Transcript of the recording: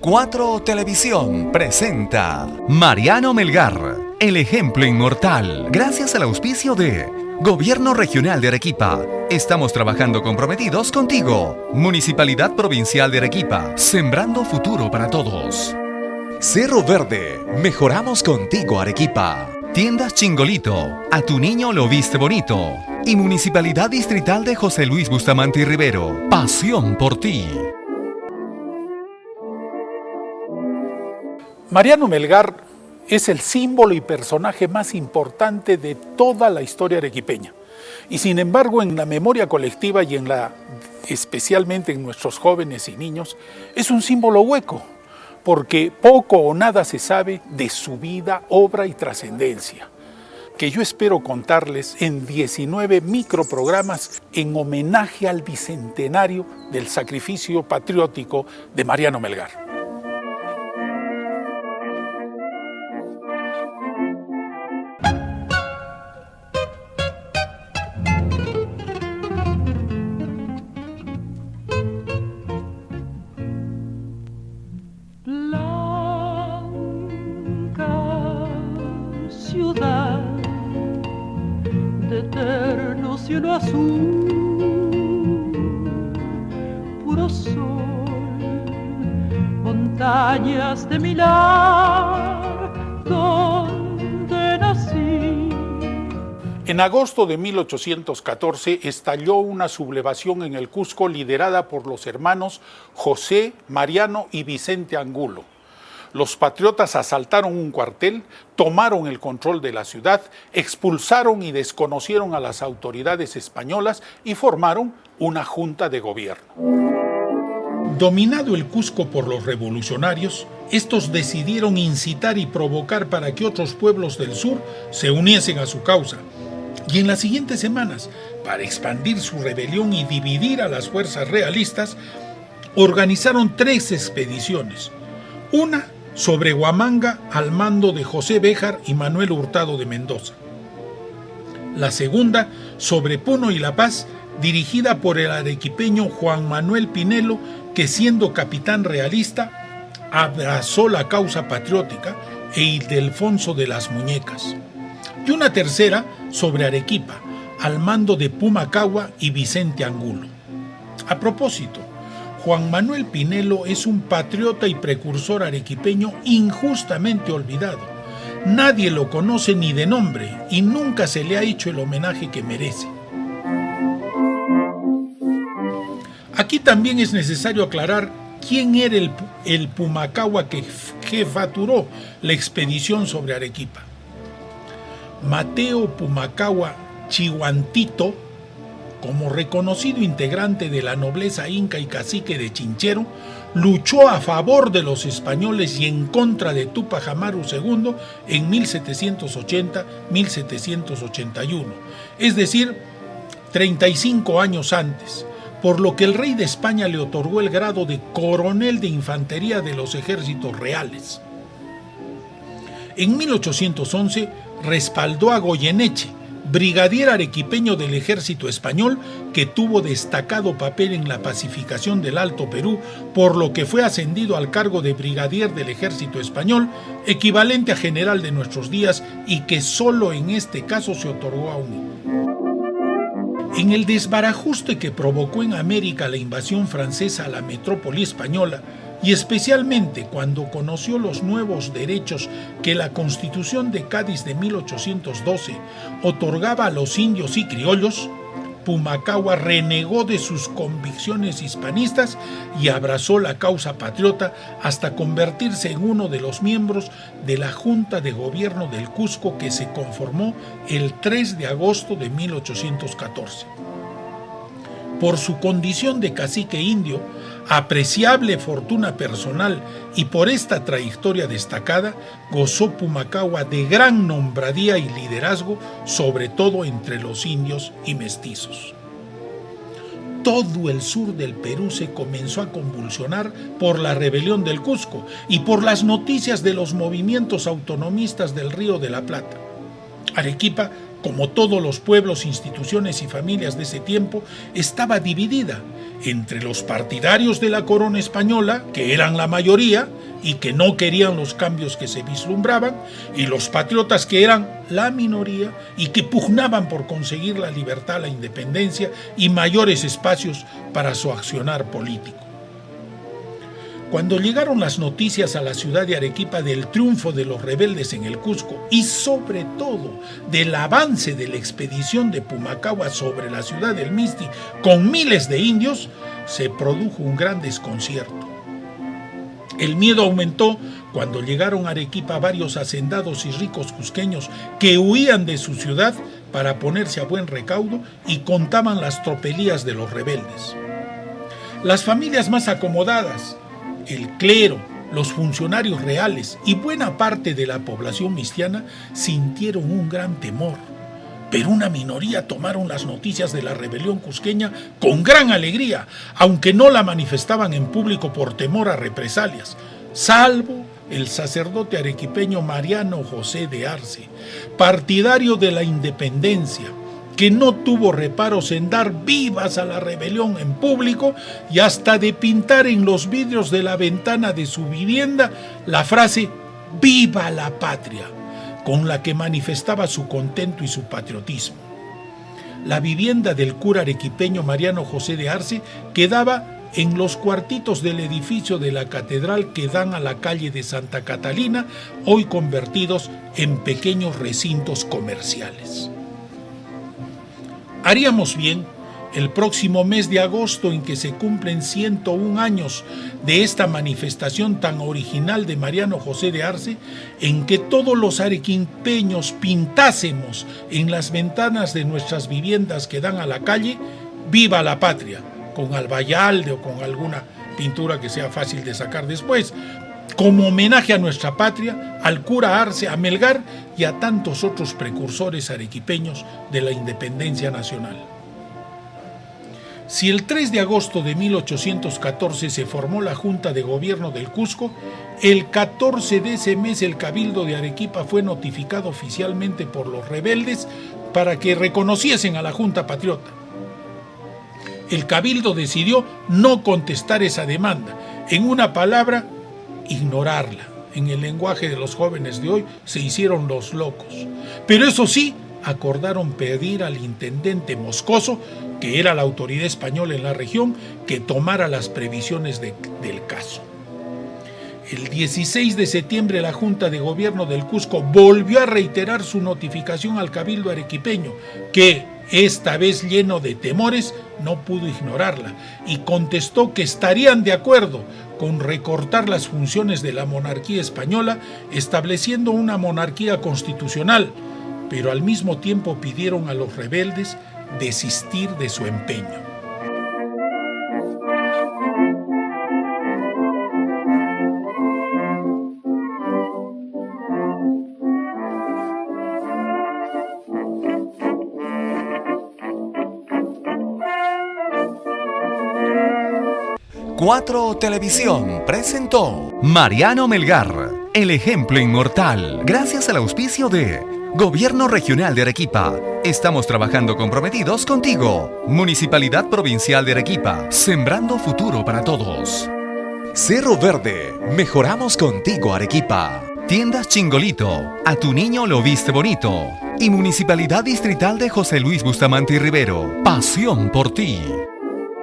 4 Televisión presenta Mariano Melgar, el ejemplo inmortal, gracias al auspicio de Gobierno Regional de Arequipa. Estamos trabajando comprometidos contigo. Municipalidad Provincial de Arequipa, sembrando futuro para todos. Cerro Verde, mejoramos contigo Arequipa. Tiendas Chingolito, a tu niño lo viste bonito. Y Municipalidad Distrital de José Luis Bustamante y Rivero, pasión por ti. Mariano Melgar es el símbolo y personaje más importante de toda la historia arequipeña. Y sin embargo, en la memoria colectiva y en la especialmente en nuestros jóvenes y niños, es un símbolo hueco, porque poco o nada se sabe de su vida, obra y trascendencia, que yo espero contarles en 19 microprogramas en homenaje al bicentenario del sacrificio patriótico de Mariano Melgar. En agosto de 1814 estalló una sublevación en el Cusco liderada por los hermanos José, Mariano y Vicente Angulo. Los patriotas asaltaron un cuartel, tomaron el control de la ciudad, expulsaron y desconocieron a las autoridades españolas y formaron una junta de gobierno. Dominado el Cusco por los revolucionarios, estos decidieron incitar y provocar para que otros pueblos del sur se uniesen a su causa y en las siguientes semanas, para expandir su rebelión y dividir a las fuerzas realistas, organizaron tres expediciones. Una sobre Huamanga al mando de José Béjar y Manuel Hurtado de Mendoza. La segunda sobre Puno y La Paz, dirigida por el arequipeño Juan Manuel Pinelo, que siendo capitán realista, abrazó la causa patriótica e Ildefonso de las Muñecas y una tercera sobre Arequipa, al mando de Pumacagua y Vicente Angulo. A propósito, Juan Manuel Pinelo es un patriota y precursor arequipeño injustamente olvidado. Nadie lo conoce ni de nombre y nunca se le ha hecho el homenaje que merece. Aquí también es necesario aclarar quién era el, el Pumacagua que jefaturó la expedición sobre Arequipa. Mateo Pumacagua Chihuantito, como reconocido integrante de la nobleza inca y cacique de Chinchero, luchó a favor de los españoles y en contra de Tupac Amaru II en 1780-1781, es decir, 35 años antes, por lo que el rey de España le otorgó el grado de coronel de infantería de los ejércitos reales. En 1811 respaldó a Goyeneche, brigadier arequipeño del ejército español que tuvo destacado papel en la pacificación del Alto Perú, por lo que fue ascendido al cargo de brigadier del ejército español, equivalente a general de nuestros días y que solo en este caso se otorgó a un en el desbarajuste que provocó en América la invasión francesa a la metrópoli española, y especialmente cuando conoció los nuevos derechos que la Constitución de Cádiz de 1812 otorgaba a los indios y criollos, Pumacagua renegó de sus convicciones hispanistas y abrazó la causa patriota hasta convertirse en uno de los miembros de la Junta de Gobierno del Cusco que se conformó el 3 de agosto de 1814. Por su condición de cacique indio, apreciable fortuna personal y por esta trayectoria destacada, gozó Pumacagua de gran nombradía y liderazgo, sobre todo entre los indios y mestizos. Todo el sur del Perú se comenzó a convulsionar por la rebelión del Cusco y por las noticias de los movimientos autonomistas del Río de la Plata. Arequipa como todos los pueblos, instituciones y familias de ese tiempo, estaba dividida entre los partidarios de la corona española, que eran la mayoría y que no querían los cambios que se vislumbraban, y los patriotas que eran la minoría y que pugnaban por conseguir la libertad, la independencia y mayores espacios para su accionar político. Cuando llegaron las noticias a la ciudad de Arequipa del triunfo de los rebeldes en el Cusco y sobre todo del avance de la expedición de Pumacagua sobre la ciudad del Misti con miles de indios, se produjo un gran desconcierto. El miedo aumentó cuando llegaron a Arequipa varios hacendados y ricos cusqueños que huían de su ciudad para ponerse a buen recaudo y contaban las tropelías de los rebeldes. Las familias más acomodadas, el clero, los funcionarios reales y buena parte de la población mistiana sintieron un gran temor. Pero una minoría tomaron las noticias de la rebelión cusqueña con gran alegría, aunque no la manifestaban en público por temor a represalias, salvo el sacerdote arequipeño Mariano José de Arce, partidario de la independencia, que no tuvo reparos en dar vivas a la rebelión en público y hasta de pintar en los vidrios de la ventana de su vivienda la frase Viva la patria, con la que manifestaba su contento y su patriotismo. La vivienda del cura arequipeño Mariano José de Arce quedaba en los cuartitos del edificio de la catedral que dan a la calle de Santa Catalina, hoy convertidos en pequeños recintos comerciales. Haríamos bien el próximo mes de agosto en que se cumplen 101 años de esta manifestación tan original de Mariano José de Arce, en que todos los arequimpeños pintásemos en las ventanas de nuestras viviendas que dan a la calle, viva la patria, con albayalde o con alguna pintura que sea fácil de sacar después, como homenaje a nuestra patria, al cura Arce, a Melgar y a tantos otros precursores arequipeños de la independencia nacional. Si el 3 de agosto de 1814 se formó la Junta de Gobierno del Cusco, el 14 de ese mes el Cabildo de Arequipa fue notificado oficialmente por los rebeldes para que reconociesen a la Junta Patriota. El Cabildo decidió no contestar esa demanda. En una palabra, ignorarla. En el lenguaje de los jóvenes de hoy se hicieron los locos. Pero eso sí, acordaron pedir al intendente Moscoso, que era la autoridad española en la región, que tomara las previsiones del caso. El 16 de septiembre la Junta de Gobierno del Cusco volvió a reiterar su notificación al Cabildo arequipeño, que, esta vez lleno de temores, no pudo ignorarla y contestó que estarían de acuerdo con recortar las funciones de la monarquía española, estableciendo una monarquía constitucional, pero al mismo tiempo pidieron a los rebeldes desistir de su empeño. 4 Televisión presentó Mariano Melgar, el ejemplo inmortal, gracias al auspicio de Gobierno Regional de Arequipa. Estamos trabajando comprometidos contigo. Municipalidad Provincial de Arequipa, sembrando futuro para todos. Cerro Verde, mejoramos contigo Arequipa. Tiendas Chingolito, a tu niño lo viste bonito. Y Municipalidad Distrital de José Luis Bustamante y Rivero, pasión por ti.